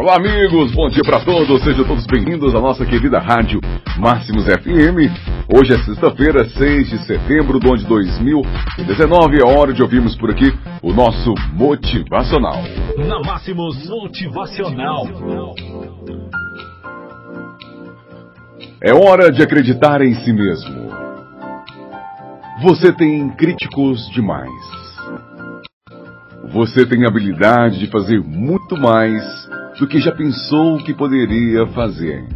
Olá, amigos, bom dia para todos, sejam todos bem-vindos à nossa querida rádio Máximos FM. Hoje é sexta-feira, 6 de setembro do ano de 2019, é hora de ouvirmos por aqui o nosso Motivacional. Na Máximos Motivacional. É hora de acreditar em si mesmo. Você tem críticos demais. Você tem habilidade de fazer muito mais do que já pensou que poderia fazer.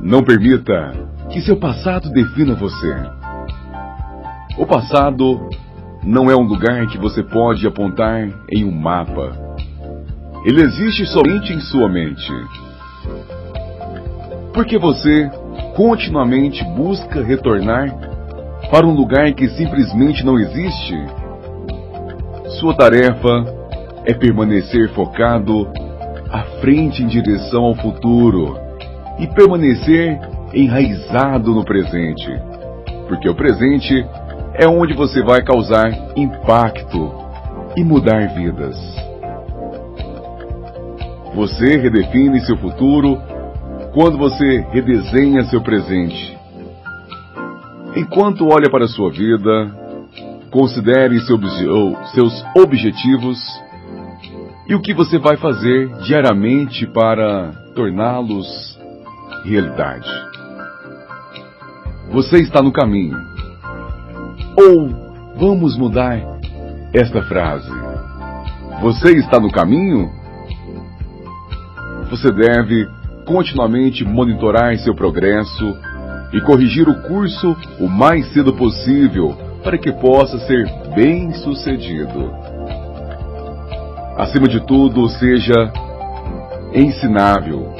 Não permita que seu passado defina você. O passado não é um lugar que você pode apontar em um mapa. Ele existe somente em sua mente. Porque você continuamente busca retornar para um lugar que simplesmente não existe? Sua tarefa é permanecer focado à frente em direção ao futuro e permanecer enraizado no presente, porque o presente é onde você vai causar impacto e mudar vidas. Você redefine seu futuro quando você redesenha seu presente. Enquanto olha para a sua vida, considere seus objetivos e o que você vai fazer diariamente para torná-los realidade. Você está no caminho. Ou vamos mudar esta frase. Você está no caminho? Você deve continuamente monitorar seu progresso e corrigir o curso o mais cedo possível para que possa ser bem sucedido acima de tudo, seja ensinável.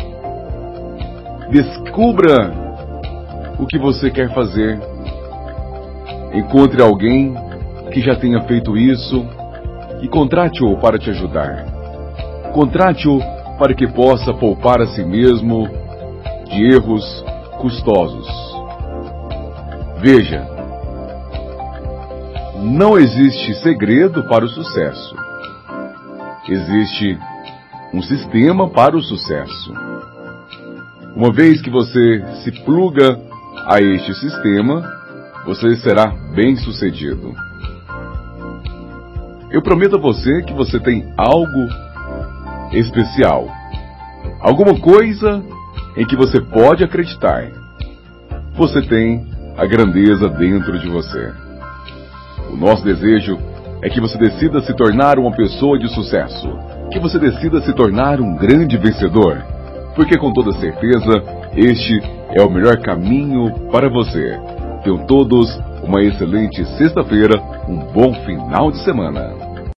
Descubra o que você quer fazer. Encontre alguém que já tenha feito isso e contrate-o para te ajudar. Contrate-o para que possa poupar a si mesmo de erros custosos. Veja, não existe segredo para o sucesso existe um sistema para o sucesso. Uma vez que você se pluga a este sistema, você será bem sucedido. Eu prometo a você que você tem algo especial, alguma coisa em que você pode acreditar. Você tem a grandeza dentro de você. O nosso desejo é que você decida se tornar uma pessoa de sucesso, que você decida se tornar um grande vencedor, porque com toda certeza este é o melhor caminho para você. Tenham todos uma excelente sexta-feira, um bom final de semana.